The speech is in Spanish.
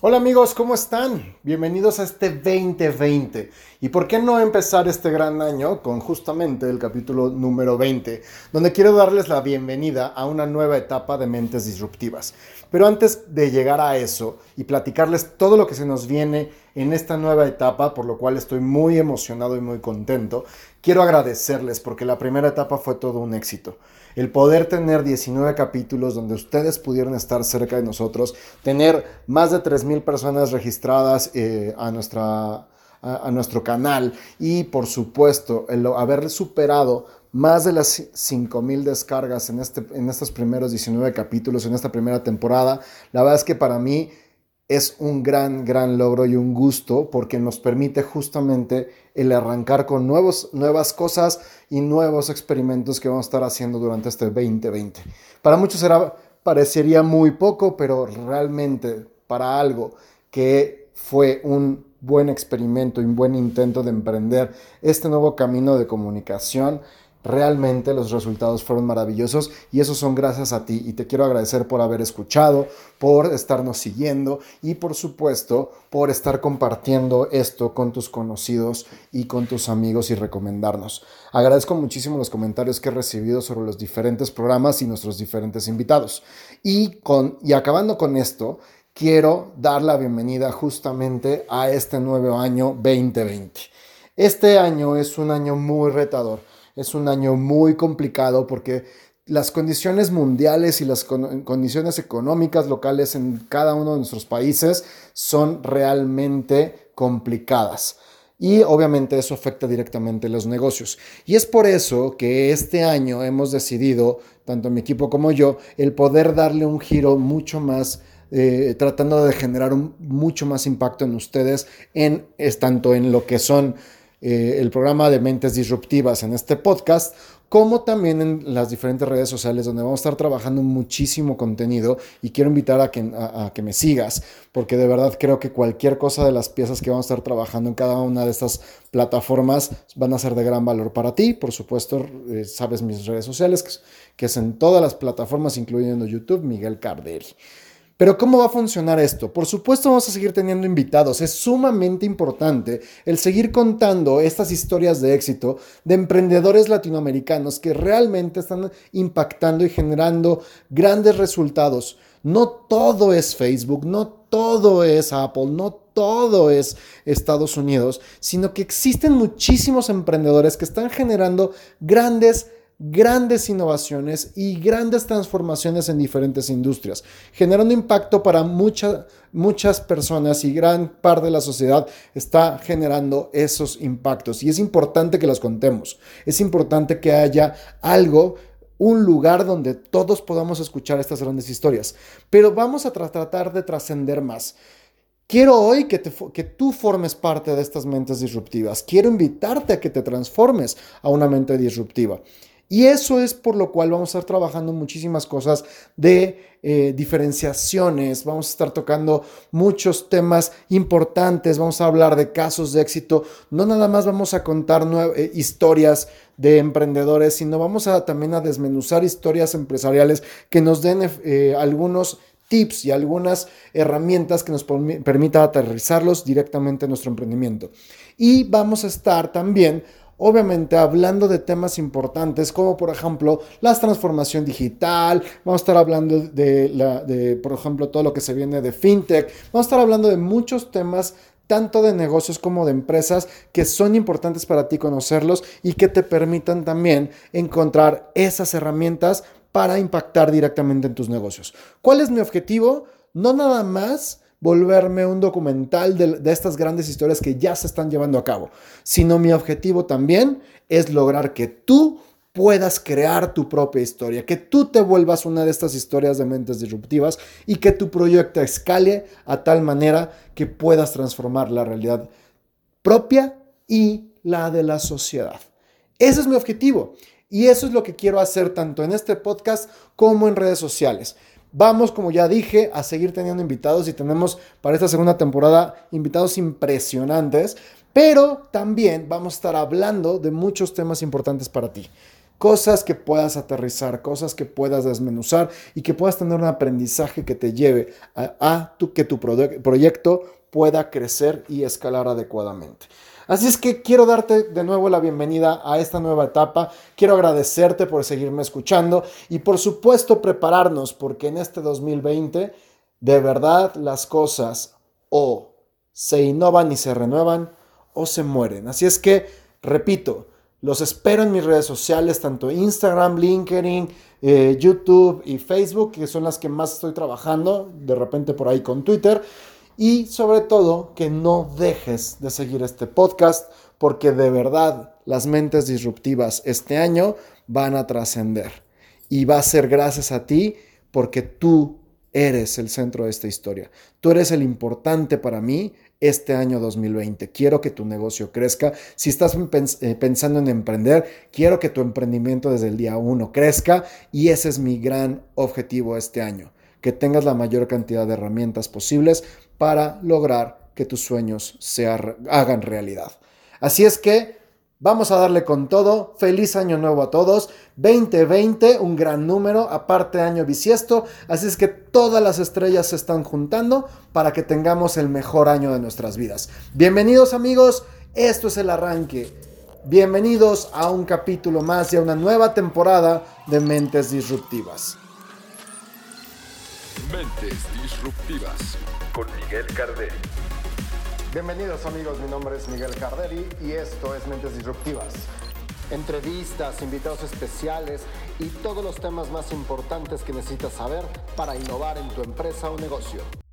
Hola amigos, ¿cómo están? Bienvenidos a este 2020. ¿Y por qué no empezar este gran año con justamente el capítulo número 20, donde quiero darles la bienvenida a una nueva etapa de mentes disruptivas? Pero antes de llegar a eso y platicarles todo lo que se nos viene en esta nueva etapa, por lo cual estoy muy emocionado y muy contento, quiero agradecerles porque la primera etapa fue todo un éxito. El poder tener 19 capítulos donde ustedes pudieron estar cerca de nosotros, tener más de 3.000 personas registradas eh, a, nuestra, a, nuestro canal y por supuesto el haber superado más de las 5.000 descargas en, este, en estos primeros 19 capítulos, en esta primera temporada, la verdad es que para mí es un gran, gran logro y un gusto porque nos permite justamente el arrancar con nuevos, nuevas cosas y nuevos experimentos que vamos a estar haciendo durante este 2020. Para muchos será, parecería muy poco, pero realmente para algo que fue un buen experimento y un buen intento de emprender este nuevo camino de comunicación, Realmente los resultados fueron maravillosos y eso son gracias a ti y te quiero agradecer por haber escuchado, por estarnos siguiendo y por supuesto por estar compartiendo esto con tus conocidos y con tus amigos y recomendarnos. Agradezco muchísimo los comentarios que he recibido sobre los diferentes programas y nuestros diferentes invitados. Y, con, y acabando con esto, quiero dar la bienvenida justamente a este nuevo año 2020. Este año es un año muy retador es un año muy complicado porque las condiciones mundiales y las condiciones económicas locales en cada uno de nuestros países son realmente complicadas. Y obviamente eso afecta directamente los negocios. Y es por eso que este año hemos decidido, tanto mi equipo como yo, el poder darle un giro mucho más eh, tratando de generar un, mucho más impacto en ustedes, en, tanto en lo que son eh, el programa de Mentes Disruptivas en este podcast, como también en las diferentes redes sociales donde vamos a estar trabajando muchísimo contenido y quiero invitar a que, a, que me sigas, porque de verdad creo que cualquier cosa de las piezas que vamos a estar trabajando en cada una de estas plataformas van a ser de gran valor para ti. Por supuesto, eh, sabes mis redes sociales, que, que es en todas las plataformas, incluyendo YouTube, Miguel Carderi. Pero ¿cómo va a funcionar esto? Por supuesto vamos a seguir teniendo invitados. Es sumamente importante el seguir contando estas historias de éxito de emprendedores latinoamericanos que realmente están impactando y generando grandes resultados. No todo es Facebook, no todo es Apple, no todo es Estados Unidos, sino que existen muchísimos emprendedores que están generando grandes grandes innovaciones y grandes transformaciones en diferentes industrias, generando impacto para muchas personas y gran parte de la sociedad está generando esos impactos. Y es importante que los contemos, es importante que haya algo un lugar donde todos podamos escuchar estas grandes historias. Pero vamos a tratar de trascender más. Quiero hoy que, que, tú formes parte de estas mentes disruptivas. Quiero invitarte a que te transformes a una mente disruptiva. Y eso es por lo cual vamos a estar trabajando muchísimas cosas de eh, diferenciaciones, vamos a estar tocando muchos temas importantes, vamos a hablar de casos de éxito, no nada más vamos a contar eh, historias de emprendedores, sino vamos a también a desmenuzar historias empresariales que nos den eh, algunos tips y algunas herramientas que nos permitan aterrizarlos directamente en nuestro emprendimiento. Y vamos a estar también obviamente hablando de temas importantes como por ejemplo la transformación digital, vamos a estar hablando de, la, de por ejemplo todo lo que se viene de fintech, vamos a estar hablando de muchos temas tanto de negocios como de empresas que son importantes para ti conocerlos y que te permitan también encontrar esas herramientas para impactar directamente en tus negocios. ¿Cuál es mi objetivo? No nada más volverme un documental de, estas grandes historias que ya se están llevando a cabo, sino mi objetivo también es lograr que tú puedas crear tu propia historia, que tú te vuelvas una de estas historias de mentes disruptivas y que tu proyecto escale a tal manera que puedas transformar la realidad propia y la de la sociedad. Ese es mi objetivo y eso es lo que quiero hacer tanto en este podcast como en redes sociales. Vamos, como ya dije, a seguir teniendo invitados y tenemos para esta segunda temporada invitados impresionantes, pero también vamos a estar hablando de muchos temas importantes para ti. cosas que puedas aterrizar, cosas que puedas desmenuzar y que puedas tener un aprendizaje que te lleve a, que tu proyecto pueda crecer y escalar adecuadamente. Así es que quiero darte de nuevo la bienvenida a esta nueva etapa. Quiero agradecerte por seguirme escuchando y por supuesto prepararnos porque en este 2020 de verdad las cosas o se innovan y se renuevan o se mueren. Así es que, repito, los espero en mis redes sociales, tanto Instagram, LinkedIn, eh, YouTube y Facebook, que son las que más estoy trabajando, de repente por ahí con Twitter. Y sobre todo, que no dejes de seguir este podcast, porque de verdad las mentes disruptivas este año van a trascender. Y va a ser gracias a ti, porque tú eres el centro de esta historia. Tú eres el importante para mí este año 2020. Quiero que tu negocio crezca. Si estás eh, pensando en emprender, quiero que tu emprendimiento desde el día uno crezca y ese es mi gran objetivo este año. Que tengas la mayor cantidad de herramientas posibles para lograr que tus sueños se hagan realidad. Así es que Vamos a darle con todo. Feliz año nuevo a todos. 2020, un gran número, aparte año bisiesto. Así es que todas las estrellas se están juntando para que tengamos el mejor año de nuestras vidas. Bienvenidos amigos, esto es el arranque. Bienvenidos a un capítulo más y a una nueva temporada de Mentes Disruptivas. Mentes Disruptivas con Miguel Cardero. Bienvenidos amigos, mi nombre es Miguel Carderi y esto es Mentes Disruptivas. Entrevistas, invitados especiales y todos los temas más importantes que necesitas saber para innovar en tu empresa o negocio.